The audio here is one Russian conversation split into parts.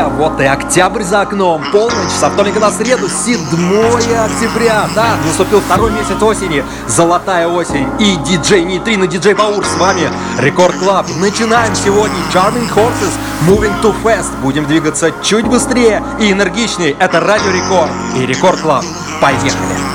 Друзья! Вот и октябрь за окном. Полночь со вторника на среду, 7 октября. Да, наступил второй месяц осени, золотая осень. И диджей Нейтрино, диджей Баур с вами. Record Club. Начинаем сегодня Charming Horses, Moving Too Fast. Будем двигаться чуть быстрее и энергичнее. Это Радио Рекорд и Record Club. Поехали!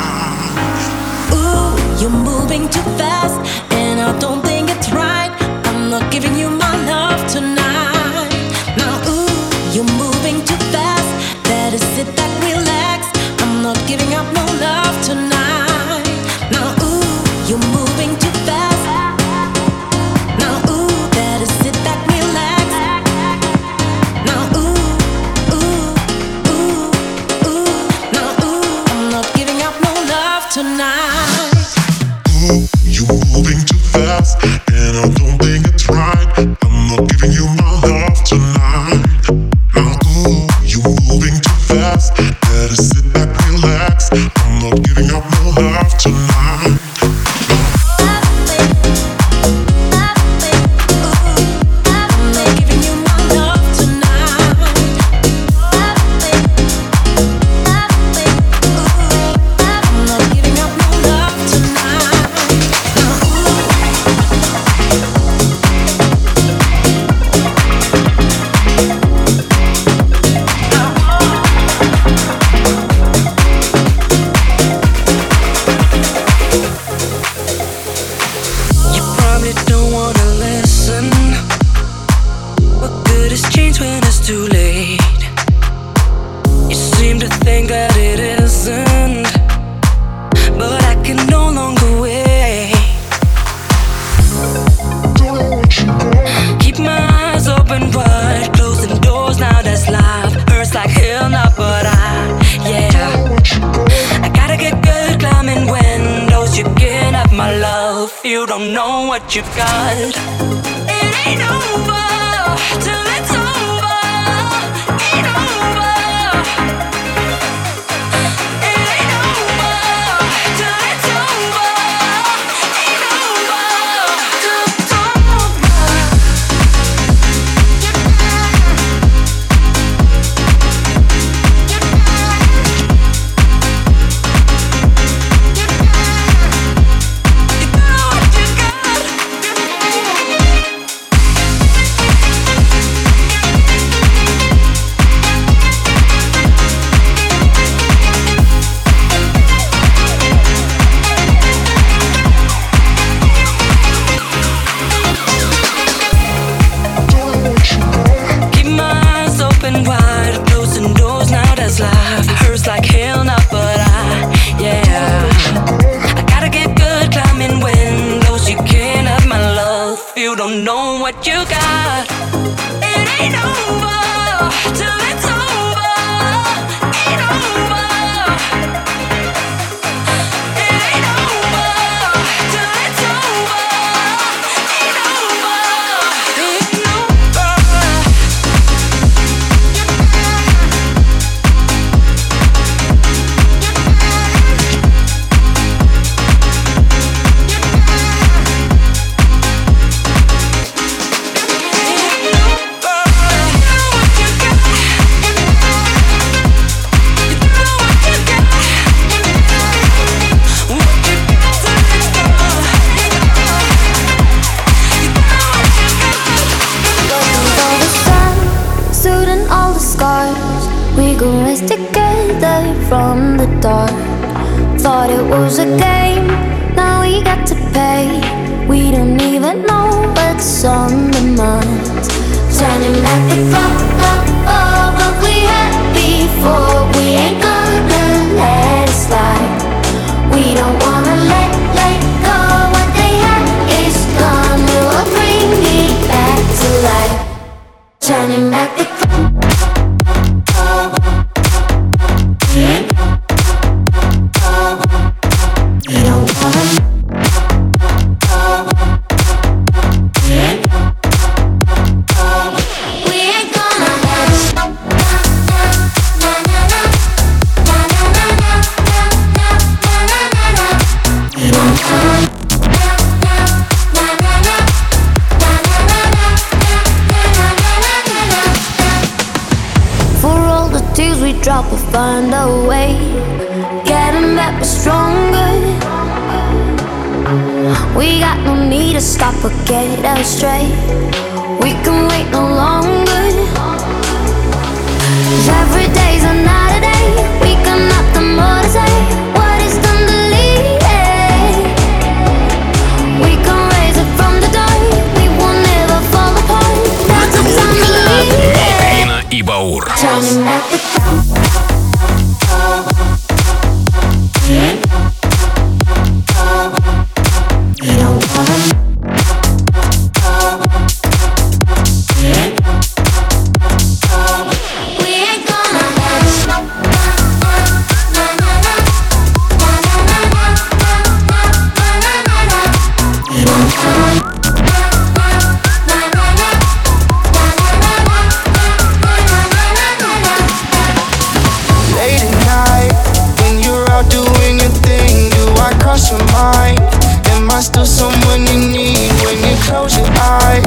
close your eyes.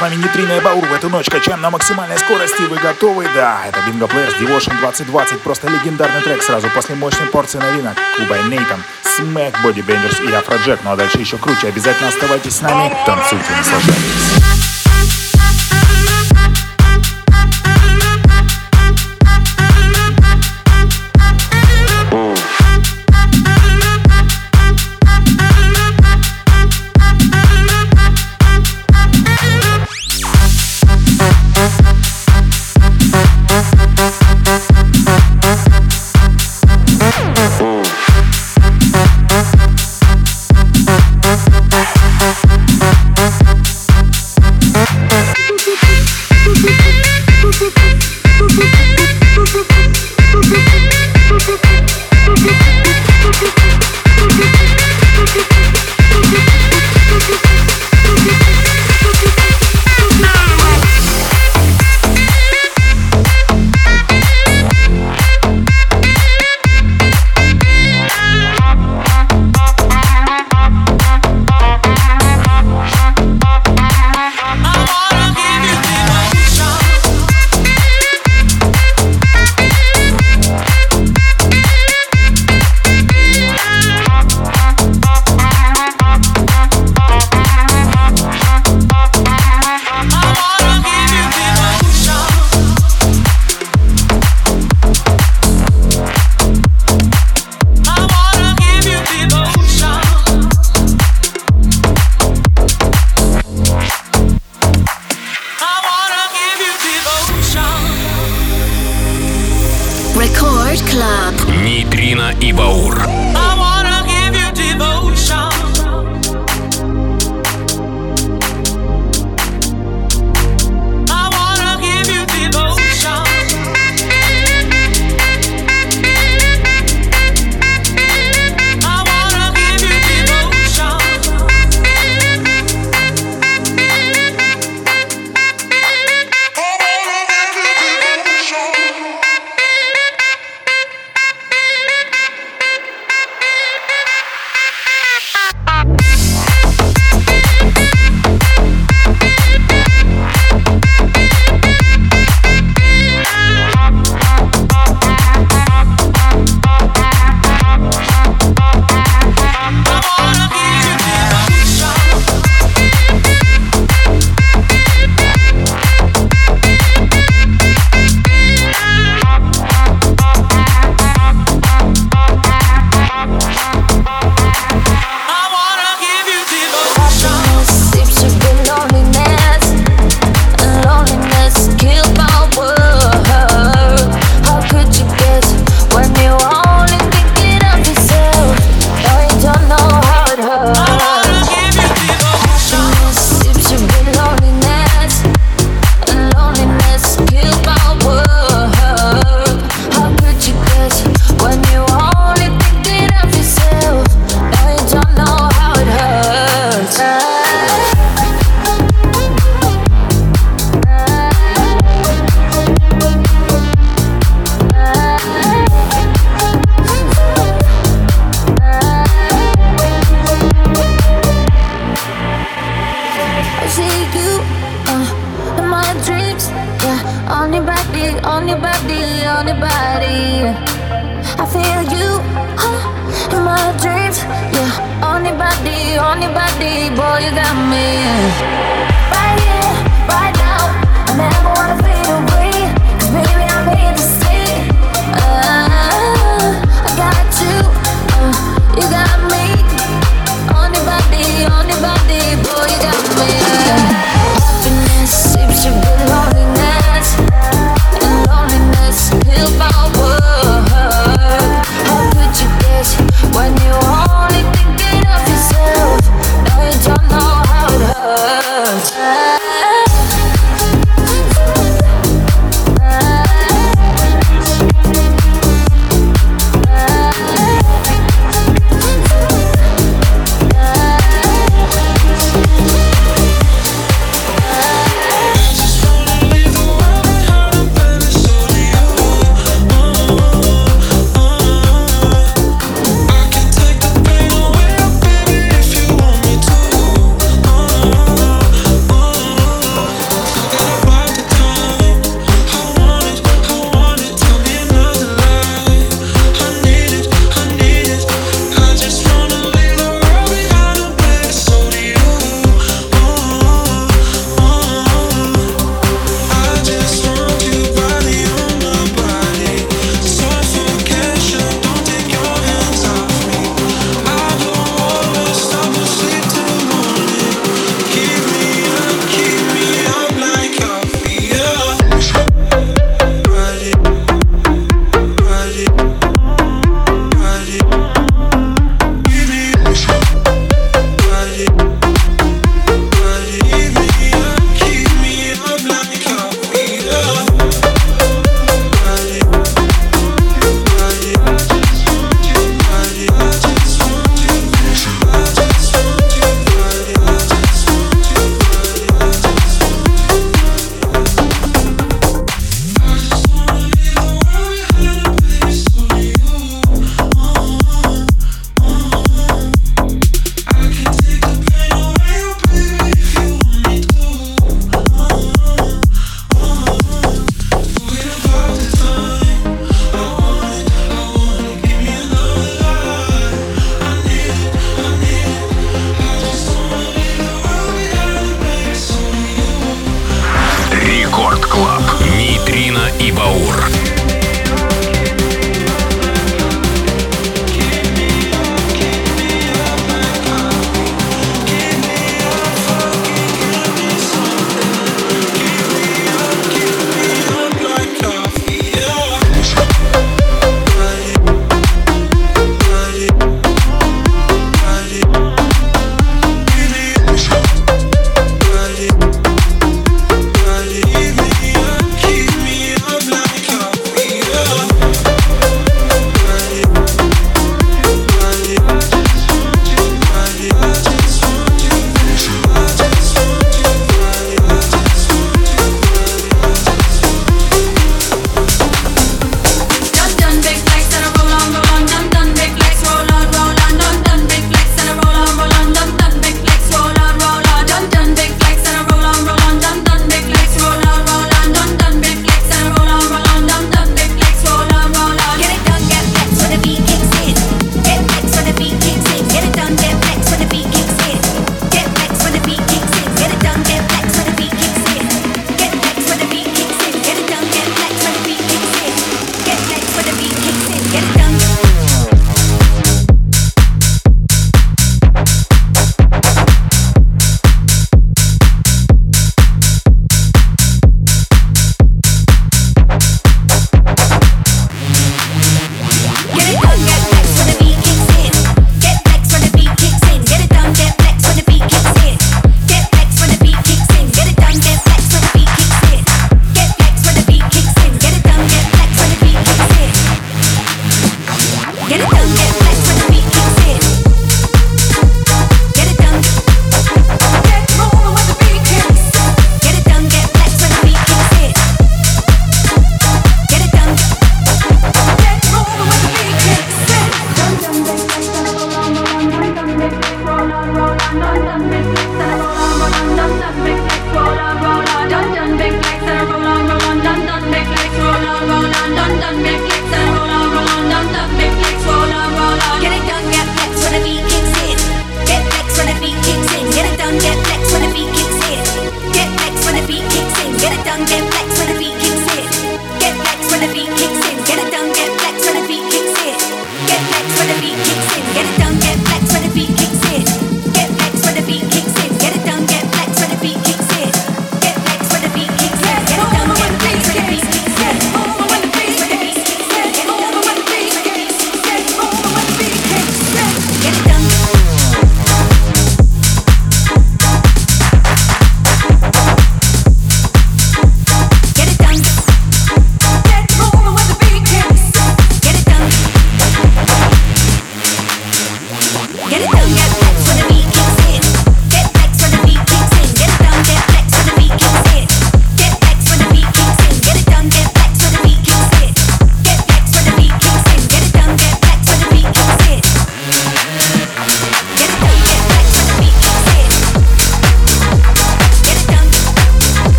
С вами Нитрина и Баур. В эту ночь качаем на максимальной скорости. Вы готовы? Да, это Bingo Players Devotion 2020. Просто легендарный трек сразу после мощной порции новинок. Куба и Нейтан, Смэк, Боди Бендерс и Афроджек. Ну а дальше еще круче. Обязательно оставайтесь с нами. Танцуйте, наслаждайтесь.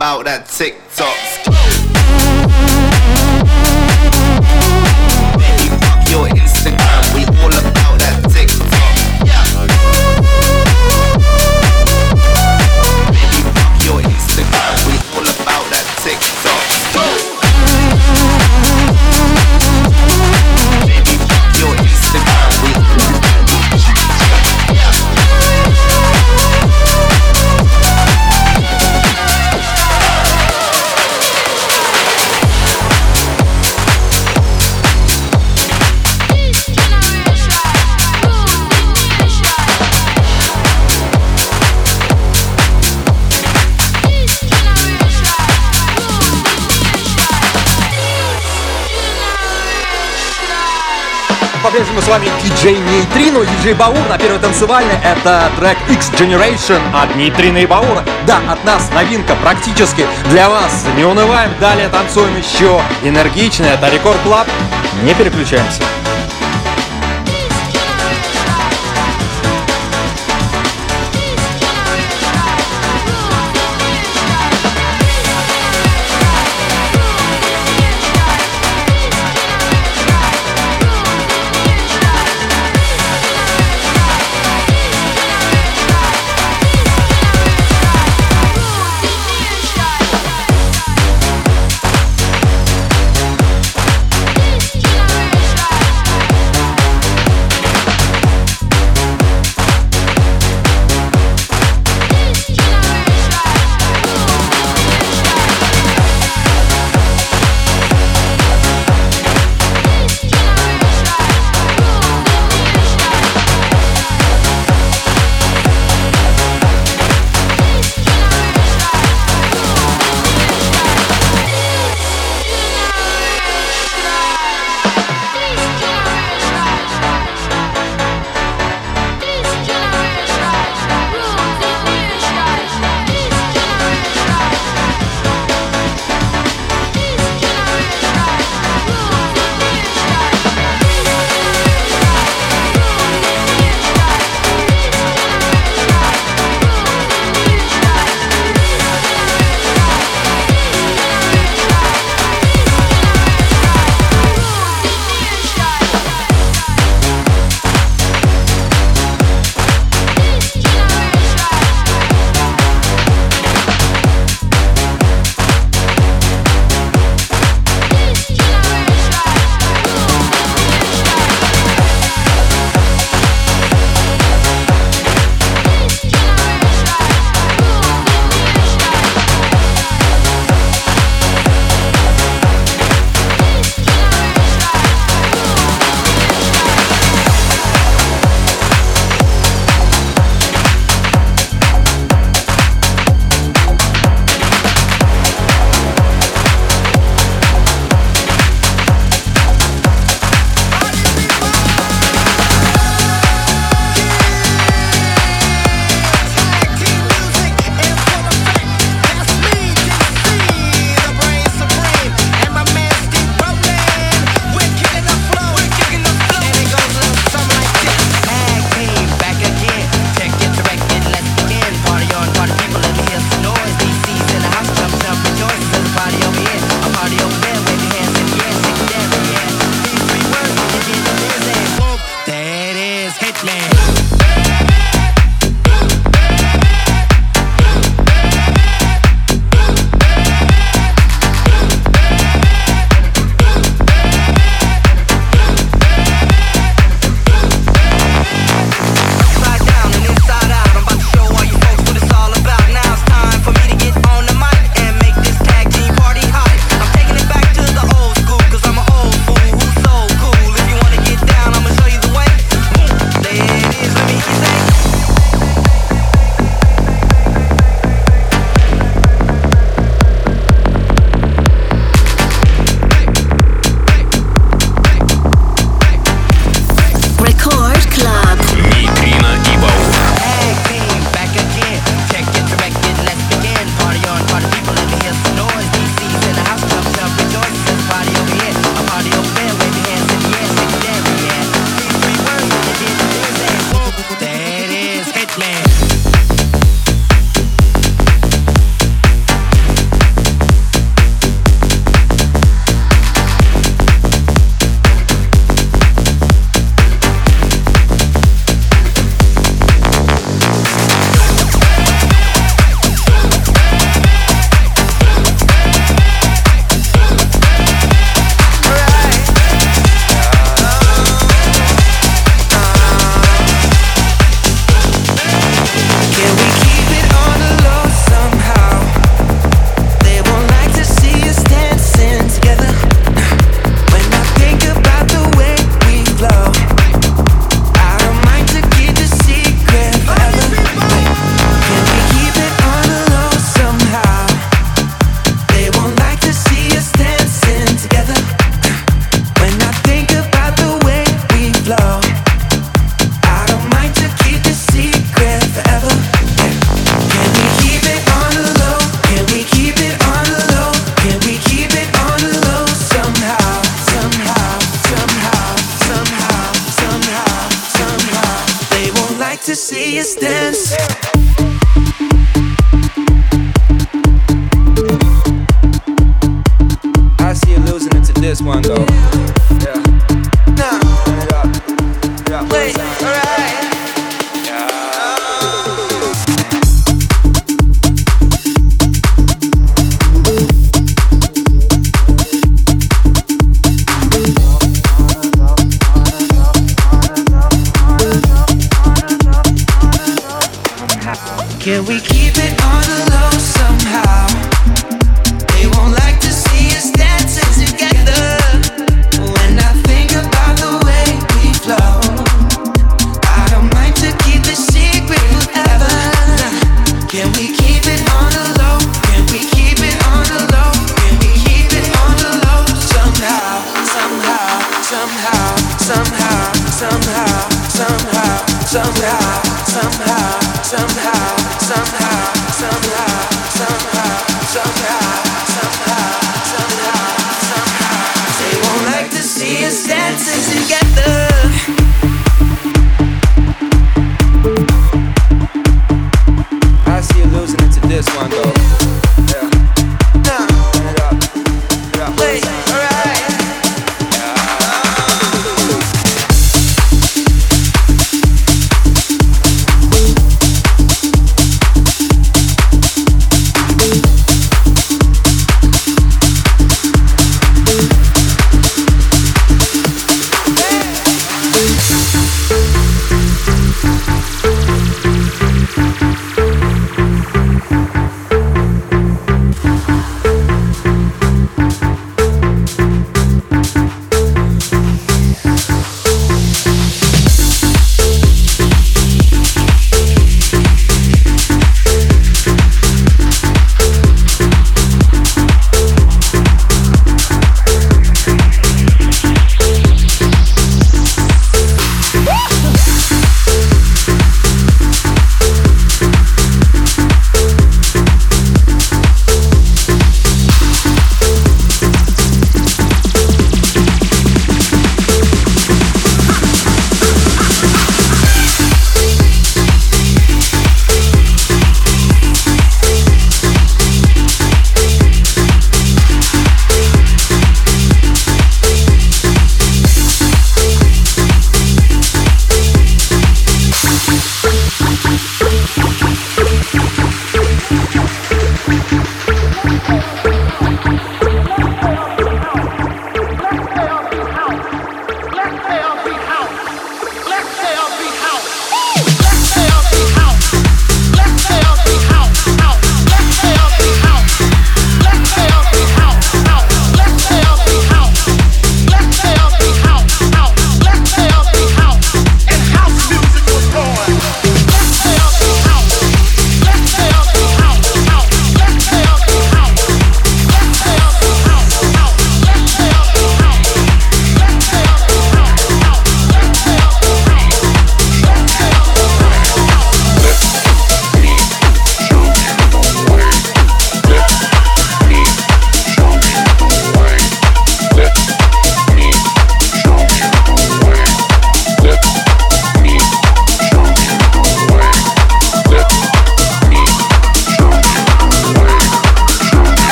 about that tick по-прежнему с вами диджей Нейтрино, диджей Баур на первой танцевальной. Это трек X Generation от Нейтрино и Баура. Да, от нас новинка практически для вас. Не унываем, далее танцуем еще энергично. Это Record Club. Не переключаемся.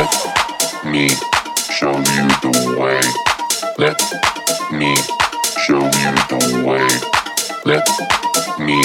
Let me show you the way. Let me show you the way. Let me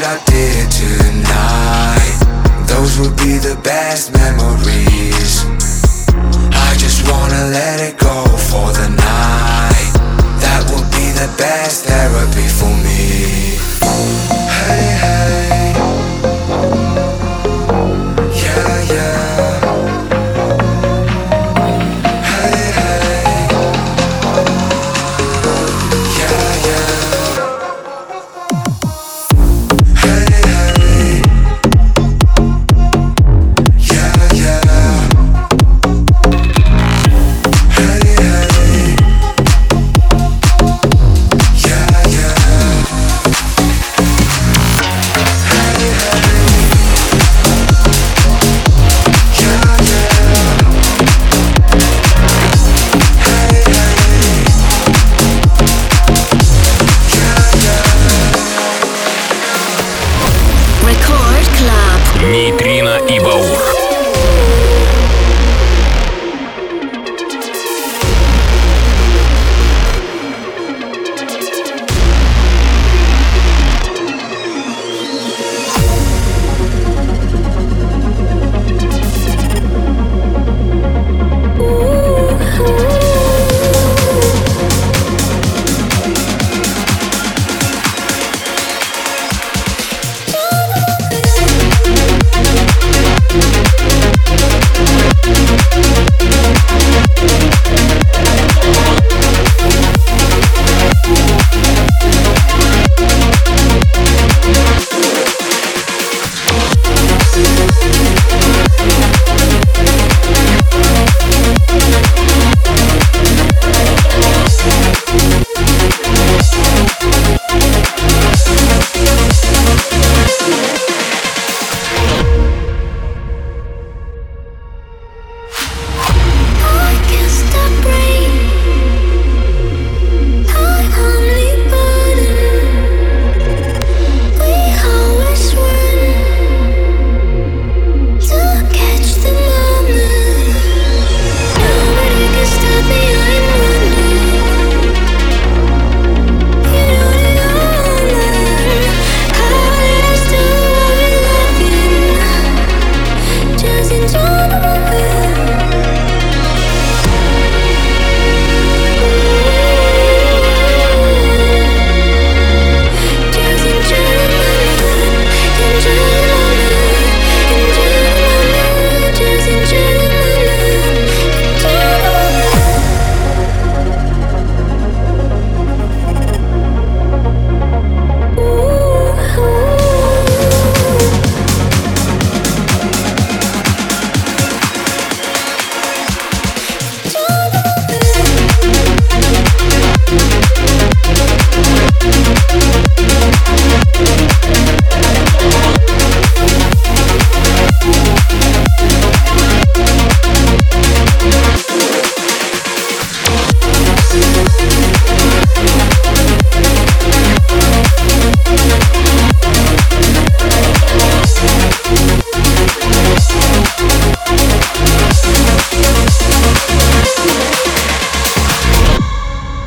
that I did.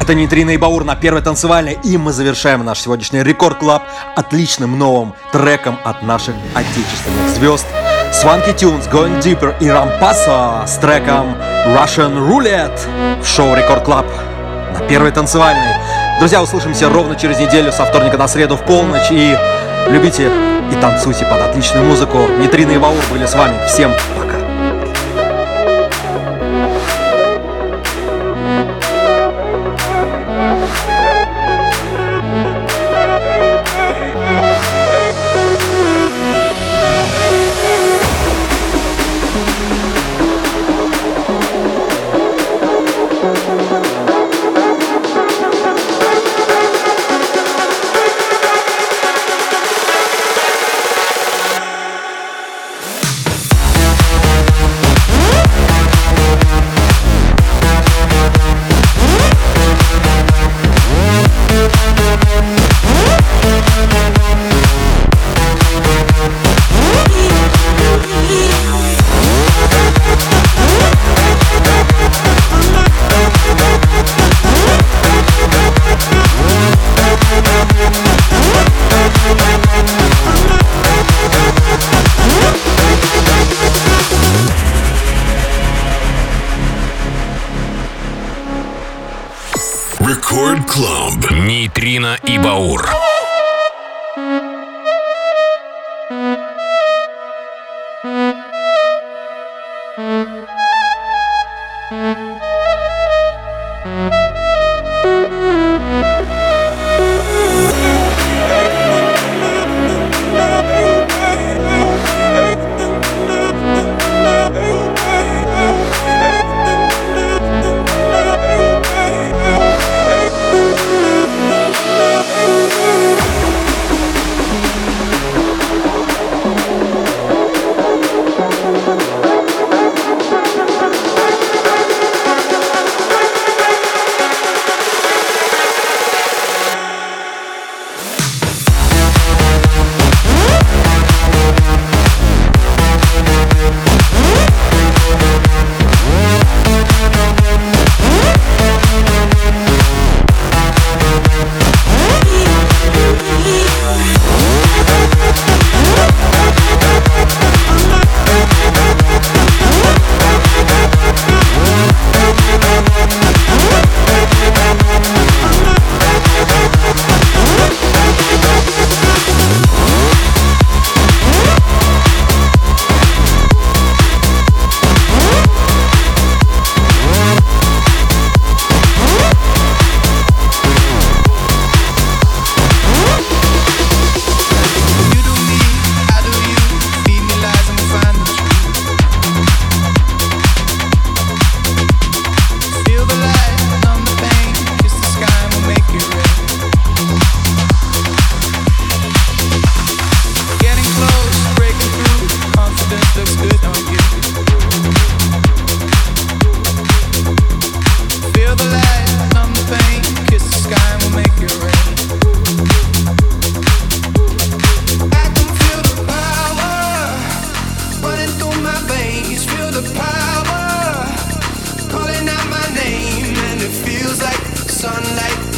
Это Нейтрино и Баур на первой танцевальной. И мы завершаем наш сегодняшний Record Club отличным новым треком от наших отечественных звезд. Swanky Tunes, Going Deeper и Rompasso с треком Russian Roulette в шоу Record Club на первой танцевальной. Друзья, услышимся ровно через неделю со вторника на среду в полночь. И любите и танцуйте под отличную музыку. Нейтрино и Баур были с вами. Всем пока.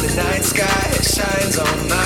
the night sky shines on my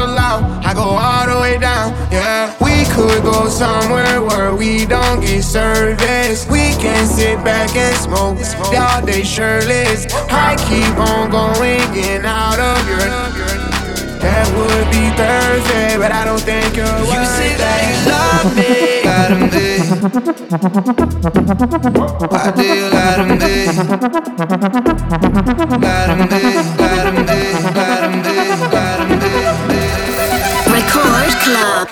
service. We can sit back and smoke all day shirtless. I keep on going in out of your. That would be Thursday, but I don't think you're. You say that you love me. Why do you. Record Club.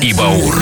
И Баур.